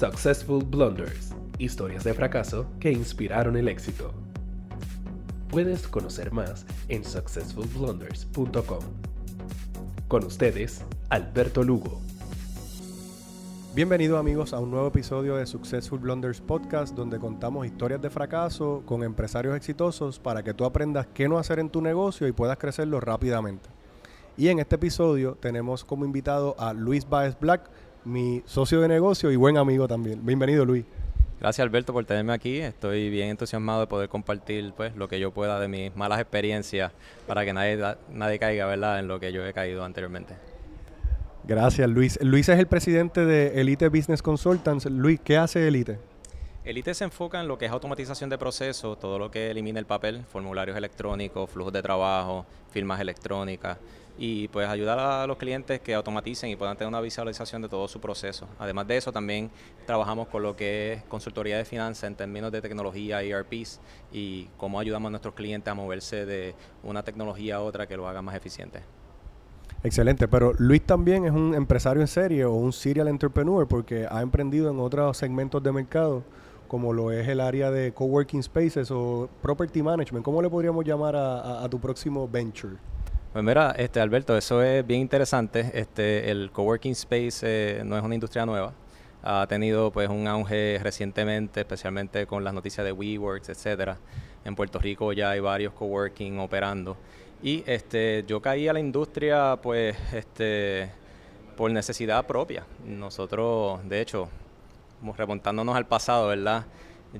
Successful Blunders, historias de fracaso que inspiraron el éxito. Puedes conocer más en successfulblunders.com. Con ustedes, Alberto Lugo. Bienvenidos amigos a un nuevo episodio de Successful Blunders Podcast donde contamos historias de fracaso con empresarios exitosos para que tú aprendas qué no hacer en tu negocio y puedas crecerlo rápidamente. Y en este episodio tenemos como invitado a Luis Baez Black, mi socio de negocio y buen amigo también. Bienvenido Luis. Gracias Alberto por tenerme aquí. Estoy bien entusiasmado de poder compartir pues lo que yo pueda de mis malas experiencias para que nadie, nadie caiga ¿verdad? en lo que yo he caído anteriormente. Gracias, Luis. Luis es el presidente de Elite Business Consultants. Luis, ¿qué hace Elite? Elite se enfoca en lo que es automatización de procesos, todo lo que elimina el papel, formularios electrónicos, flujos de trabajo, firmas electrónicas y pues ayudar a los clientes que automaticen y puedan tener una visualización de todo su proceso. Además de eso, también trabajamos con lo que es consultoría de finanzas en términos de tecnología, ERPs y cómo ayudamos a nuestros clientes a moverse de una tecnología a otra que lo haga más eficiente. Excelente, pero Luis también es un empresario en serie o un serial entrepreneur porque ha emprendido en otros segmentos de mercado como lo es el área de coworking spaces o property management. ¿Cómo le podríamos llamar a, tu próximo venture? Pues mira, este Alberto, eso es bien interesante. Este, el coworking space eh, no es una industria nueva. Ha tenido pues un auge recientemente, especialmente con las noticias de WeWorks, etcétera. En Puerto Rico ya hay varios coworking operando. Y este, yo caí a la industria pues este, por necesidad propia. Nosotros, de hecho, remontándonos al pasado, ¿verdad?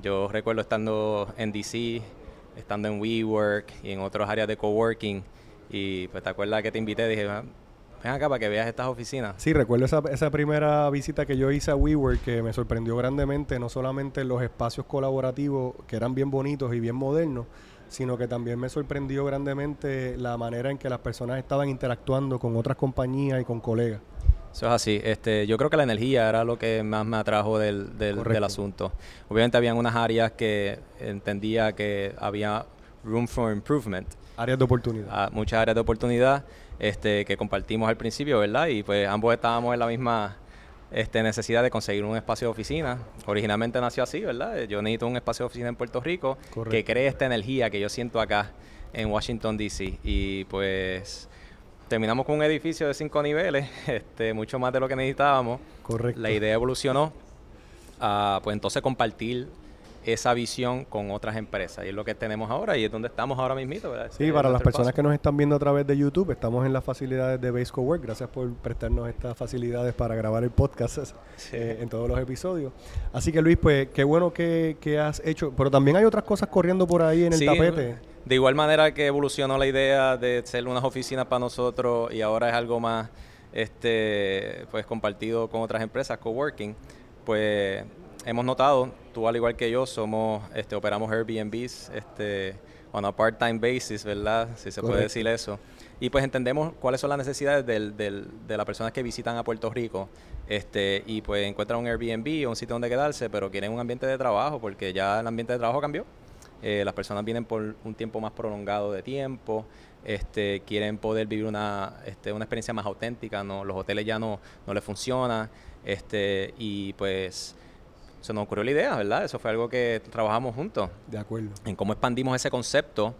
Yo recuerdo estando en DC, estando en WeWork y en otras áreas de coworking. Y pues te acuerdas que te invité, dije, ah, ven acá para que veas estas oficinas. Sí, recuerdo esa, esa primera visita que yo hice a WeWork que me sorprendió grandemente, no solamente los espacios colaborativos que eran bien bonitos y bien modernos, sino que también me sorprendió grandemente la manera en que las personas estaban interactuando con otras compañías y con colegas. Eso es así. Este, yo creo que la energía era lo que más me atrajo del, del, asunto. Obviamente habían unas áreas que entendía que había room for improvement. Áreas de oportunidad. Ah, muchas áreas de oportunidad este, que compartimos al principio, ¿verdad? Y pues ambos estábamos en la misma este, necesidad de conseguir un espacio de oficina. Originalmente nació así, ¿verdad? Yo necesito un espacio de oficina en Puerto Rico que cree esta energía que yo siento acá en Washington, D.C. Y pues terminamos con un edificio de cinco niveles, este, mucho más de lo que necesitábamos. Correcto. La idea evolucionó a, pues entonces compartir esa visión con otras empresas. Y es lo que tenemos ahora y es donde estamos ahora mismo. Sí, para las personas que nos están viendo a través de YouTube, estamos en las facilidades de Base Work. Gracias por prestarnos estas facilidades para grabar el podcast eh, en todos los episodios. Así que Luis, pues qué bueno que, has hecho. Pero también hay otras cosas corriendo por ahí en el tapete. De igual manera que evolucionó la idea de ser unas oficinas para nosotros y ahora es algo más este pues compartido con otras empresas, coworking, pues hemos notado, tú al igual que yo, somos, este, operamos Airbnbs, este, on a part-time basis, ¿verdad? Si se puede decir eso. Y pues entendemos cuáles son las necesidades del, del, de las personas que visitan a Puerto Rico, este, y pues encuentran un Airbnb o un sitio donde quedarse, pero quieren un ambiente de trabajo, porque ya el ambiente de trabajo cambió. Eh, las personas vienen por un tiempo más prolongado de tiempo, este, quieren poder vivir una, este, una experiencia más auténtica, no, los hoteles ya no, no les funcionan, este, y pues se nos ocurrió la idea, ¿verdad? Eso fue algo que trabajamos juntos. De acuerdo. En cómo expandimos ese concepto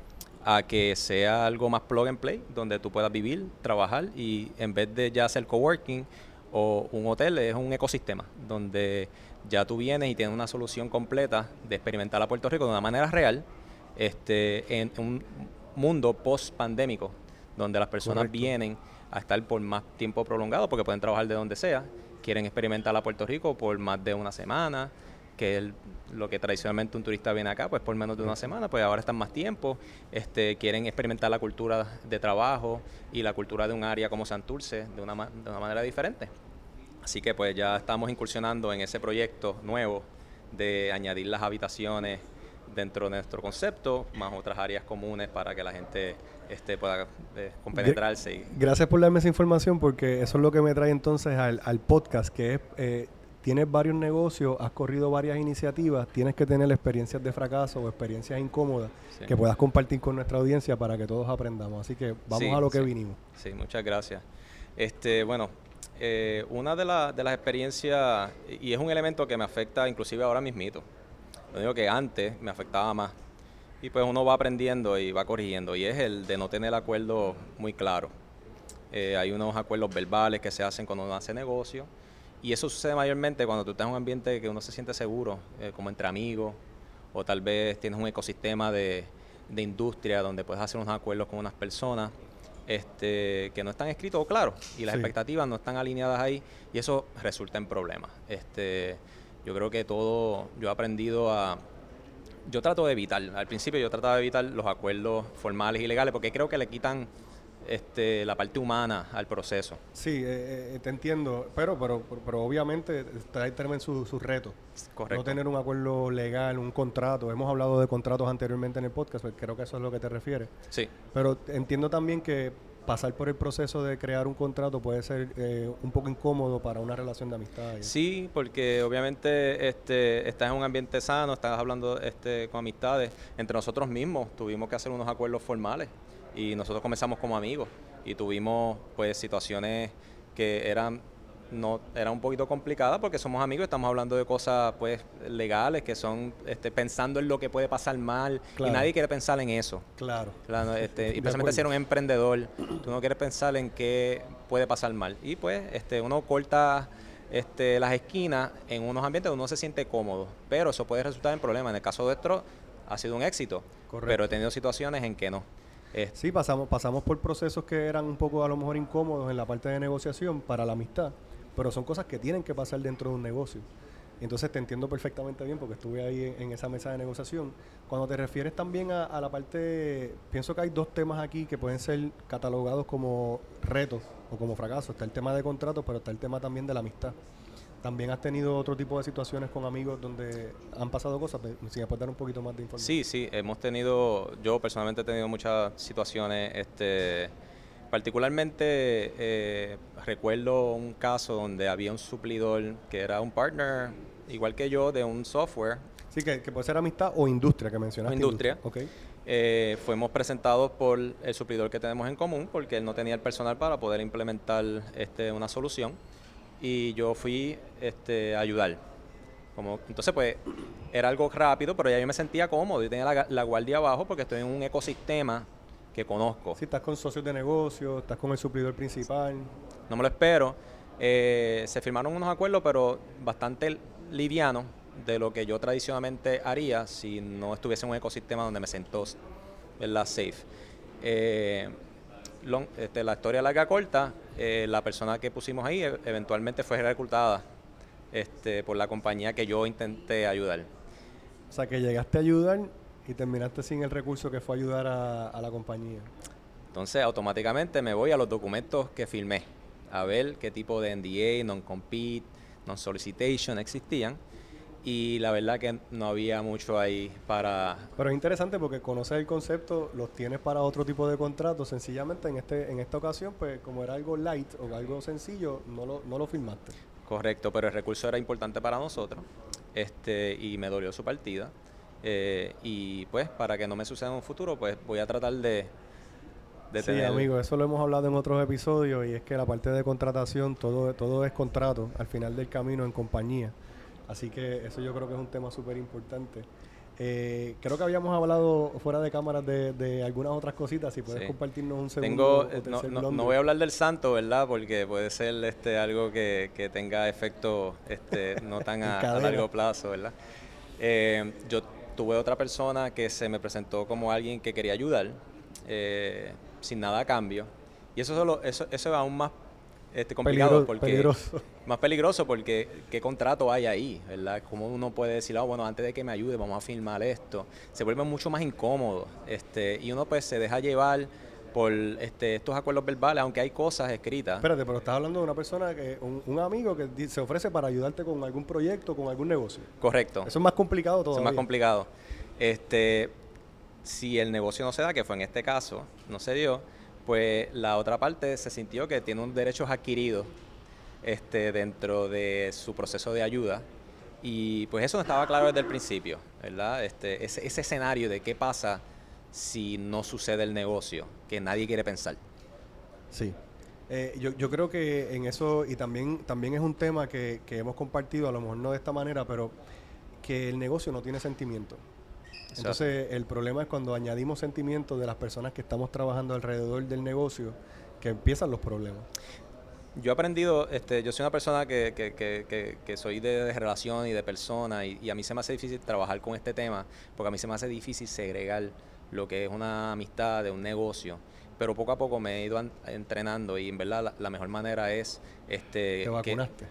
a que sea algo más plug and play, donde tú puedas vivir, trabajar y en vez de ya hacer coworking o un hotel, es un ecosistema donde ya tú vienes y tienes una solución completa de experimentar a Puerto Rico de una manera real este, en un mundo post pandémico, donde las personas vienen a estar por más tiempo prolongado porque pueden trabajar de donde sea quieren experimentar a Puerto Rico por más de una semana, que es lo que tradicionalmente un turista viene acá, pues por menos de una semana, pues ahora están más tiempo, este, quieren experimentar la cultura de trabajo y la cultura de un área como Santurce de una, de una manera diferente. Así que pues ya estamos incursionando en ese proyecto nuevo de añadir las habitaciones dentro de nuestro concepto, más otras áreas comunes para que la gente este, pueda eh, compenetrarse. Y... Gracias por darme esa información porque eso es lo que me trae entonces al, al podcast, que es, eh, tienes varios negocios, has corrido varias iniciativas, tienes que tener experiencias de fracaso o experiencias incómodas que puedas compartir con nuestra audiencia para que todos aprendamos. Así que vamos a lo que vinimos. Sí, muchas gracias. Este, bueno, eh, una de, de, las experiencias, y es un elemento que me afecta inclusive ahora mismito, lo digo que antes me afectaba más, y pues uno va aprendiendo y va corrigiendo, y es el de no tener acuerdo muy claro. Eh, hay unos acuerdos verbales que se hacen cuando uno hace negocio, y eso sucede mayormente cuando tú estás en un ambiente que uno se siente seguro, eh, como entre amigos, o tal vez tienes un ecosistema de, de industria donde puedes hacer unos acuerdos con unas personas este, que no están escritos claro y las expectativas no están alineadas ahí. Y eso resulta en problemas. Este, yo creo que todo, yo he aprendido a, yo trato de evitar, al principio yo trataba de evitar los acuerdos formales y legales porque creo que le quitan este, la parte humana al proceso. Sí, eh, eh, te entiendo, pero, pero, pero, obviamente trae también sus su retos. Correcto. No tener un acuerdo legal, un contrato. Hemos hablado de contratos anteriormente en el podcast, pues creo que eso es lo que te refieres. Sí. Pero entiendo también que pasar por el proceso de crear un contrato puede ser eh, un poco incómodo para una relación de amistad. Sí, porque obviamente este, estás en un ambiente sano, estás hablando este, con amistades. Entre nosotros mismos tuvimos que hacer unos acuerdos formales y nosotros comenzamos como amigos y tuvimos pues situaciones que eran no era un poquito complicada porque somos amigos, estamos hablando de cosas pues legales que son este, pensando en lo que puede pasar mal y nadie quiere pensar en eso. Claro. este, y precisamente ser un emprendedor, tú no quieres pensar en qué puede pasar mal. Y pues este, uno corta este, las esquinas en unos ambientes donde uno se siente cómodo, pero eso puede resultar en problemas. En el caso de esto ha sido un éxito, pero he tenido situaciones en que no. Sí, pasamos, pasamos por procesos que eran un poco a lo mejor incómodos en la parte de negociación para la amistad, pero son cosas que tienen que pasar dentro de un negocio. Entonces te entiendo perfectamente bien porque estuve ahí en, esa mesa de negociación. Cuando te refieres también a, la parte, pienso que hay dos temas aquí que pueden ser catalogados como retos o como fracasos. Está el tema de contratos, pero está el tema también de la amistad. ¿También has tenido otro tipo de situaciones con amigos donde han pasado cosas? Si me puedes dar un poquito más de información. Sí, sí, hemos tenido, yo personalmente he tenido muchas situaciones, este, particularmente eh, recuerdo un caso donde había un suplidor que era un partner, igual que yo, de un software. Sí, que, puede ser amistad o industria que mencionaste. industria. industria. Eh, fuimos presentados por el suplidor que tenemos en común porque él no tenía el personal para poder implementar este, una solución y yo fui este, a ayudar. Como, entonces, pues, era algo rápido, pero ya yo me sentía cómodo. y tenía la, guardia abajo porque estoy en un ecosistema que conozco. Si estás con socios de negocio, estás con el suplidor principal. No me lo espero. Eh, se firmaron unos acuerdos, pero bastante livianos de lo que yo tradicionalmente haría si no estuviese en un ecosistema donde me sentó la safe. Eh, este, la historia larga corta, eh, la persona que pusimos ahí e, eventualmente fue reclutada este, por la compañía que yo intenté ayudar. O sea, que llegaste a ayudar y terminaste sin el recurso que fue ayudar a, la compañía. Entonces, automáticamente me voy a los documentos que firmé, a ver qué tipo de NDA, non-compete, non-solicitation existían y la verdad que no había mucho ahí para... Pero es interesante porque conoces el concepto, los tienes para otro tipo de contratos, sencillamente en este en esta ocasión, pues como era algo light o algo sencillo, no lo, no lo firmaste. Correcto, pero el recurso era importante para nosotros este y me dolió su partida. Eh, y pues para que no me suceda en un futuro, pues voy a tratar de... de sí, amigo, eso lo hemos hablado en otros episodios y es que la parte de contratación, todo, todo es contrato al final del camino en compañía. Así que eso yo creo que es un tema súper importante. Eh, creo que habíamos hablado fuera de cámaras de, algunas otras cositas. Si puedes compartirnos un segundo. Tengo, no, no, voy a hablar del santo, ¿verdad? Porque puede ser este algo que, tenga efecto este, no tan a, largo plazo, ¿verdad? Eh, yo tuve otra persona que se me presentó como alguien que quería ayudar, eh, sin nada a cambio. Y eso, solo, eso, eso es aún más este, complicado porque peligroso. más peligroso porque qué contrato hay ahí, ¿verdad? Cómo uno puede decir, ah, bueno, antes de que me ayude vamos a firmar esto. Se vuelve mucho más incómodo, este, y uno pues se deja llevar por este, estos acuerdos verbales, aunque hay cosas escritas. Espérate, pero estás hablando de una persona, que un, amigo que se ofrece para ayudarte con algún proyecto, con algún negocio. Correcto. Eso es más complicado todavía. Eso es más complicado. Este, si el negocio no se da, que fue en este caso, no se dio, pues la otra parte se sintió que tiene un derechos adquiridos este, dentro de su proceso de ayuda. Y pues eso no estaba claro desde el principio, ¿verdad? Este, ese, ese escenario de qué pasa si no sucede el negocio, que nadie quiere pensar. Sí. Eh, yo, yo creo que en eso, y también, también es un tema que, que hemos compartido, a lo mejor no de esta manera, pero que el negocio no tiene sentimiento. Entonces, el problema es cuando añadimos sentimientos de las personas que estamos trabajando alrededor del negocio, que empiezan los problemas. Yo he aprendido, este, yo soy una persona que, que, que, que soy de, relación y de persona y, y, a mí se me hace difícil trabajar con este tema porque a mí se me hace difícil segregar lo que es una amistad de un negocio. Pero poco a poco me he ido entrenando y en verdad la, la mejor manera es... Este, ¿Te vacunaste?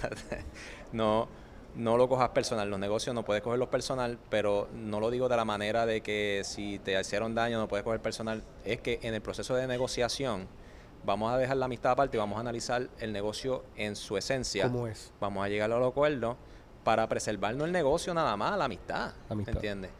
no, no lo cojas personal. Los negocios no puedes cogerlos personal, pero no lo digo de la manera de que si te hicieron daño no puedes coger personal. Es que en el proceso de negociación vamos a dejar la amistad aparte y vamos a analizar el negocio en su esencia. ¿Cómo es? Vamos a llegar a los acuerdos para preservarnos el negocio nada más, la amistad. amistad. ¿Entiendes?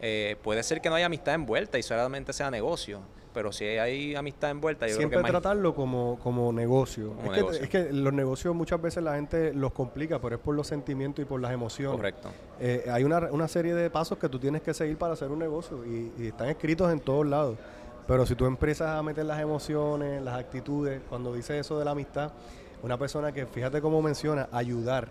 Eh, puede ser que no haya amistad envuelta y solamente sea negocio, pero si hay amistad envuelta, yo Siempre creo que tratarlo como, como negocio. Como es, negocio. Que, es que los negocios muchas veces la gente los complica, pero es por los sentimientos y por las emociones. Correcto. Eh, hay una, una, serie de pasos que tú tienes que seguir para hacer un negocio y, y están escritos en todos lados. Pero si tú empiezas a meter las emociones, las actitudes, cuando dices eso de la amistad, una persona que, fíjate cómo menciona, ayudar,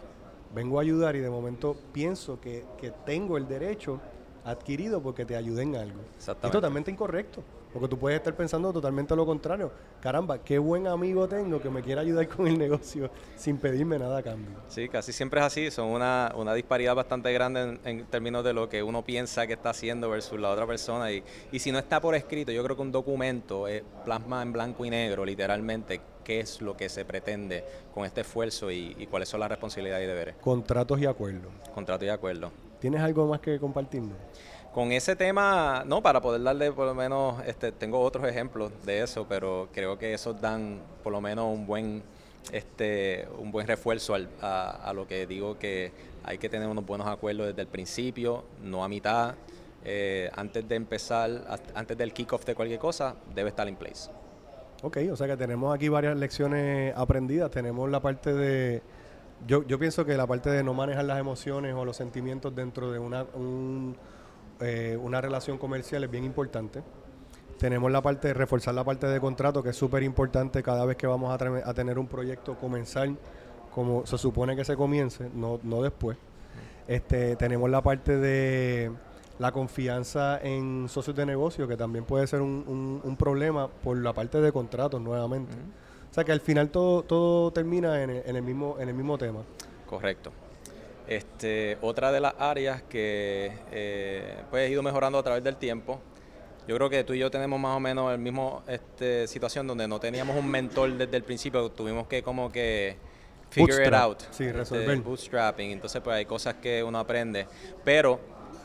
vengo a ayudar y de momento pienso que, que tengo el derecho adquirido porque te ayudé en algo. Exactamente. Es totalmente incorrecto. Porque tú puedes estar pensando totalmente lo contrario. Caramba, qué buen amigo tengo que me quiera ayudar con el negocio sin pedirme nada a cambio. Sí, casi siempre es así. Son una, una disparidad bastante grande en, en, términos de lo que uno piensa que está haciendo versus la otra persona. Y, y si no está por escrito, yo creo que un documento plasma en blanco y negro, literalmente, qué es lo que se pretende con este esfuerzo y, y cuáles son las responsabilidades y deberes. Contratos y acuerdos. Contratos y acuerdos. ¿Tienes algo más que compartirnos? Con ese tema, no, para poder darle por lo menos, este, tengo otros ejemplos de eso, pero creo que esos dan por lo menos un buen, este, un buen refuerzo al, a, a, lo que digo que hay que tener unos buenos acuerdos desde el principio, no a mitad. Eh, antes de empezar, antes del kickoff de cualquier cosa, debe estar en place. Ok, o sea que tenemos aquí varias lecciones aprendidas. Tenemos la parte de, yo, pienso que la parte de no manejar las emociones o los sentimientos dentro de una, un, eh, una relación comercial es bien importante. Tenemos la parte de reforzar la parte de contrato, que es súper importante cada vez que vamos a, a, tener un proyecto comenzar como se supone que se comience, no, no después. Este, tenemos la parte de la confianza en socios de negocio, que también puede ser un, un, un problema por la parte de contratos nuevamente. Uh -huh. O sea que al final todo, todo termina en el, en el, mismo, en el mismo tema. Correcto. Este, otra de las áreas que eh, pues he ido mejorando a través del tiempo, yo creo que tú y yo tenemos más o menos el mismo este, situación donde no teníamos un mentor desde el principio, tuvimos que como que figure Bootstrap. it out, sí, resolver. Este, bootstrapping, entonces pues hay cosas que uno aprende, pero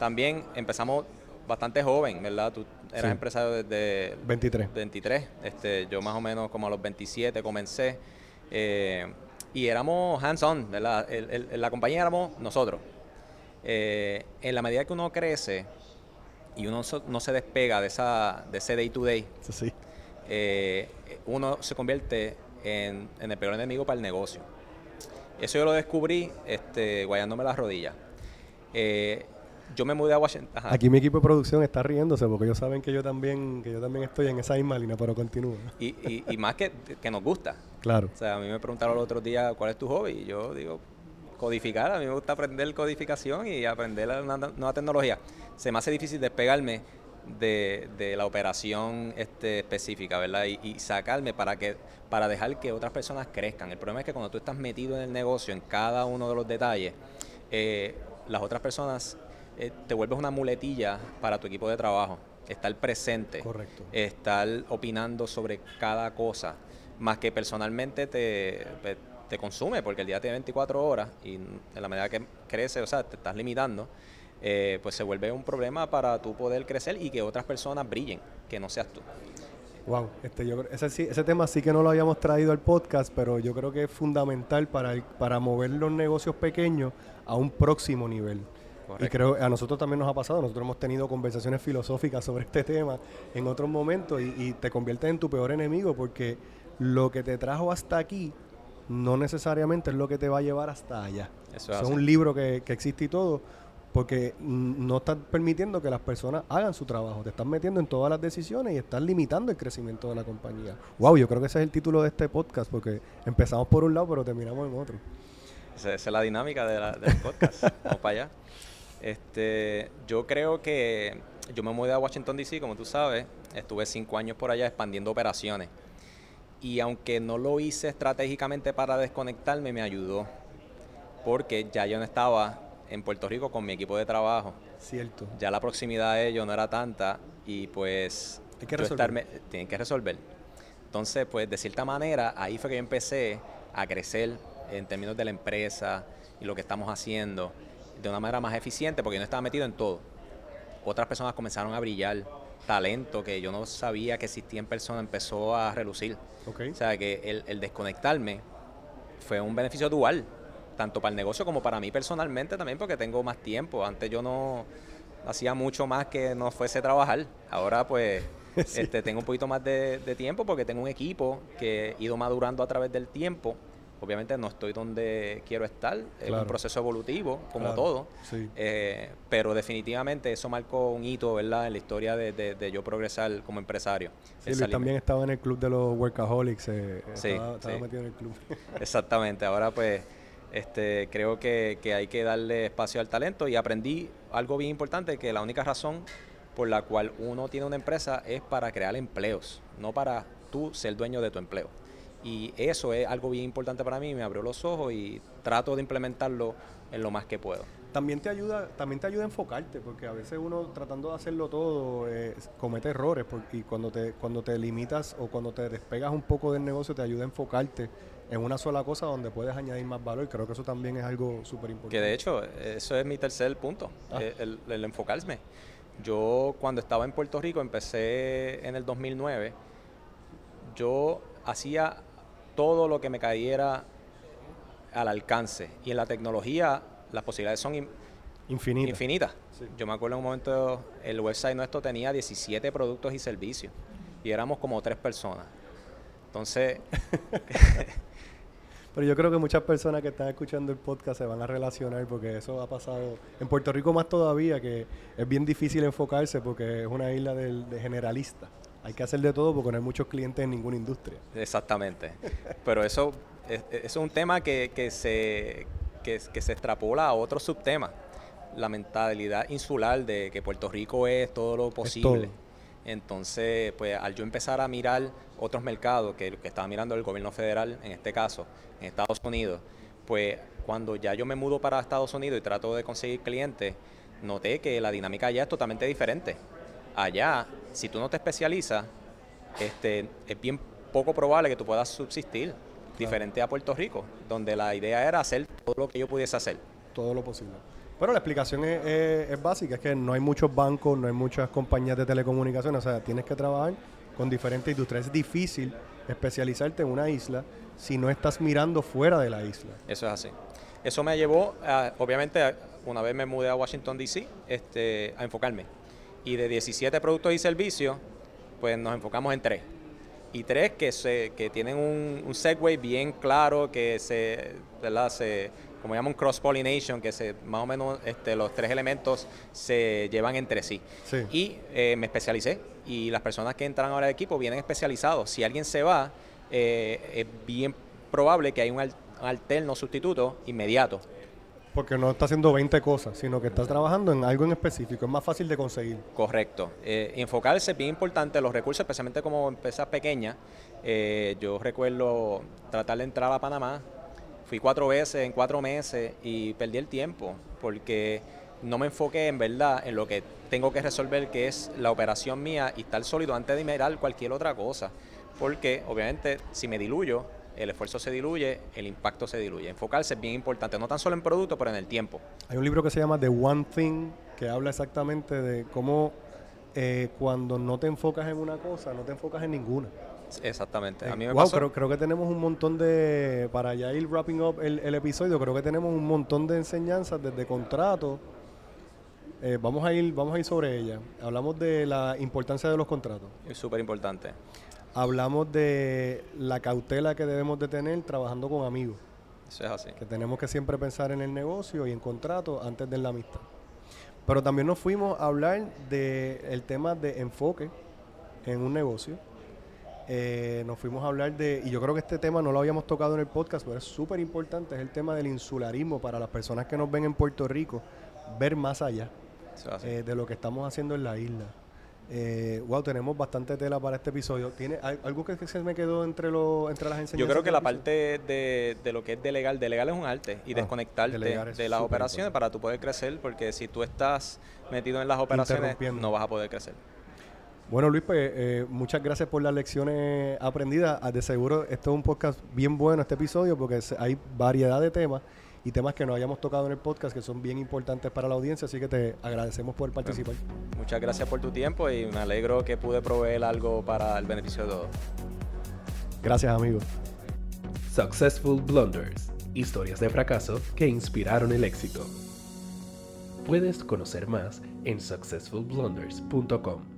también empezamos bastante joven, ¿verdad? Tú eras Sí. empresario desde 23. 23, este, yo más o menos como a los 27 comencé. eh, y éramos hands-on, ¿verdad? El, el, la compañía éramos nosotros. Eh, en la medida que uno crece y uno so, no se despega de, esa, de ese day-to-day, Sí, sí. eh, uno se convierte en, en, el peor enemigo para el negocio. Eso yo lo descubrí este, guayándome las rodillas. Eh, yo me mudé a Washington. Ajá. Aquí mi equipo de producción está riéndose porque ellos saben que yo también, que yo también estoy en esa misma línea, pero continúa. Y, y, y más que, que nos gusta. Claro. O sea, a mí me preguntaron el otro día cuál es tu hobby y yo digo codificar. A mí me gusta aprender codificación y aprender una nueva tecnología. Se me hace difícil despegarme de, de la operación este, específica, ¿verdad? Y, y, sacarme para que para dejar que otras personas crezcan. El problema es que cuando tú estás metido en el negocio, en cada uno de los detalles, eh, las otras personas eh, te vuelves una muletilla para tu equipo de trabajo. Estar presente, Correcto. estar opinando sobre cada cosa, más que personalmente te, te consume, porque el día tiene 24 horas y en la medida que crece, o sea, te estás limitando, eh, pues se vuelve un problema para tú poder crecer y que otras personas brillen, que no seas tú. Wow, este, yo, ese, ese tema sí que no lo habíamos traído al podcast, pero yo creo que es fundamental para, el, para mover los negocios pequeños a un próximo nivel. Correcto. Y creo a nosotros también nos ha pasado, nosotros hemos tenido conversaciones filosóficas sobre este tema en otros momentos y, y te conviertes en tu peor enemigo porque lo que te trajo hasta aquí no necesariamente es lo que te va a llevar hasta allá. Eso es, es un libro que, que, existe y todo, porque no estás permitiendo que las personas hagan su trabajo, te estás metiendo en todas las decisiones y estás limitando el crecimiento de la compañía. Wow, yo creo que ese es el título de este podcast, porque empezamos por un lado, pero terminamos en otro. Esa, es la dinámica de del podcast. Vamos para allá. Este, yo creo que yo me mudé a Washington DC, como tú sabes, estuve cinco años por allá expandiendo operaciones. Y aunque no lo hice estratégicamente para desconectarme, me ayudó. Porque ya yo no estaba en Puerto Rico con mi equipo de trabajo. Cierto. Ya la proximidad de ellos no era tanta y pues Hay que resolver. tienen que resolver. Entonces, pues de cierta manera, ahí fue que yo empecé a crecer en términos de la empresa y lo que estamos haciendo de una manera más eficiente porque yo no estaba metido en todo. Otras personas comenzaron a brillar, talento que yo no sabía que existía en persona empezó a relucir. O sea que el, el desconectarme fue un beneficio dual tanto para el negocio como para mí personalmente también, porque tengo más tiempo. Antes yo no hacía mucho más que no fuese trabajar. Ahora pues este, tengo un poquito más de, tiempo porque tengo un equipo que he ido madurando a través del tiempo. Obviamente no estoy donde quiero estar, es un proceso evolutivo, como todo, eh, pero definitivamente eso marcó un hito, ¿verdad?, en la historia de, yo progresar como empresario. Sí, Luis también estaba en el club de los workaholics, eh, estaba, metido en el club. Exactamente, ahora pues este, creo que, hay que darle espacio al talento y aprendí algo bien importante, que la única razón por la cual uno tiene una empresa es para crear empleos, no para tú ser dueño de tu empleo. Y eso es algo bien importante para mí, me abrió los ojos y trato de implementarlo en lo más que puedo. También te ayuda, también te ayuda a enfocarte, porque a veces uno tratando de hacerlo todo eh, comete errores, porque, y cuando te, cuando te limitas o cuando te despegas un poco del negocio te ayuda a enfocarte en una sola cosa donde puedes añadir más valor. Creo que eso también es algo súper importante. Que de hecho, eso es mi tercer punto, ah. eh, el, enfocarme. Yo cuando estaba en Puerto Rico, empecé en el 2009, yo hacía todo lo que me cayera al alcance. Y en la tecnología las posibilidades son infinitas. Yo me acuerdo en un momento, el website nuestro tenía 17 productos y servicios. Y éramos como tres personas. Entonces, Pero yo creo que muchas personas que están escuchando el podcast se van a relacionar porque eso ha pasado en Puerto Rico más todavía, que es bien difícil enfocarse porque es una isla de, generalista. Hay que hacer de todo porque no hay muchos clientes en ninguna industria. Exactamente. Pero eso, es, es un tema que, que, se, que, se extrapola a otros subtemas. La mentalidad insular de que Puerto Rico es todo lo posible. Entonces, pues al yo empezar a mirar otros mercados que, que estaba mirando el gobierno federal, en este caso, en Estados Unidos, pues cuando ya yo me mudo para Estados Unidos y trato de conseguir clientes, noté que la dinámica allá es totalmente diferente. Allá, si tú no te especializas, este, es bien poco probable que tú puedas subsistir, diferente a Puerto Rico, donde la idea era hacer todo lo que yo pudiese hacer. Todo lo posible. Pero la explicación es, básica, es que no hay muchos bancos, no hay muchas compañías de telecomunicaciones, o sea, tienes que trabajar con diferentes industrias. Es difícil especializarte en una isla si no estás mirando fuera de la isla. Eso es así. Eso me llevó, obviamente, una vez me mudé a Washington, D.C., este, a enfocarme. Y de 17 productos y servicios, pues nos enfocamos en tres. Y tres que, se, que tienen un, un segue bien claro, que se, ¿verdad? se como llaman cross-pollination, que se, más o menos este, los tres elementos se llevan entre sí. Y eh, me especialicé y las personas que entran ahora al equipo vienen especializados. Si alguien se va, eh, es bien probable que haya un, alterno sustituto inmediato. Porque no está haciendo 20 cosas, sino que está trabajando en algo en específico. Es más fácil de conseguir. Correcto. Eh, enfocarse es bien importante. Los recursos, especialmente como empresas pequeñas. yo recuerdo tratar de entrar a Panamá fui cuatro veces en cuatro meses y perdí el tiempo porque no me enfoqué en verdad en lo que tengo que resolver, que es la operación mía y estar sólido antes de mirar cualquier otra cosa. Porque obviamente si me diluyo, el esfuerzo se diluye, el impacto se diluye. Enfocarse es bien importante, no tan solo en producto, pero en el tiempo. Hay un libro que se llama The One Thing, que habla exactamente de cómo eh, cuando no te enfocas en una cosa, no te enfocas en ninguna. Exactamente. A mí me wow, Creo, creo, que tenemos un montón de, para ya ir wrapping up el, episodio, creo que tenemos un montón de enseñanzas desde contratos. Eh, vamos, a ir, vamos a ir sobre ella. Hablamos de la importancia de los contratos. Es súper importante. Hablamos de la cautela que debemos de tener trabajando con amigos. Eso es así. Que tenemos que siempre pensar en el negocio y en contratos antes de la amistad. Pero también nos fuimos a hablar del tema de enfoque en un negocio. Eh, nos fuimos a hablar de, y yo creo que este tema no lo habíamos tocado en el podcast, pero es súper importante, es el tema del insularismo para las personas que nos ven en Puerto Rico, ver más allá eh, de lo que estamos haciendo en la isla. Eh, wow, tenemos bastante tela para este episodio. ¿Tiene algo que, se me quedó entre, lo, entre las enseñanzas? Yo creo que la parte de, de, lo que es delegar, delegar es un arte y ah, desconectarte de las operaciones para tú poder crecer, porque si tú estás metido en las operaciones no vas a poder crecer. Bueno, Luis, pues eh, muchas gracias por las lecciones aprendidas. Ah, de seguro, esto es un podcast bien bueno, este episodio, porque hay variedad de temas y temas que no hayamos tocado en el podcast que son bien importantes para la audiencia, así que te agradecemos por participar. muchas gracias por tu tiempo y me alegro que pude proveer algo para el beneficio de todos. Gracias, amigo. Successful Blunders, historias de fracaso que inspiraron el éxito. Puedes conocer más en successfulblunders.com.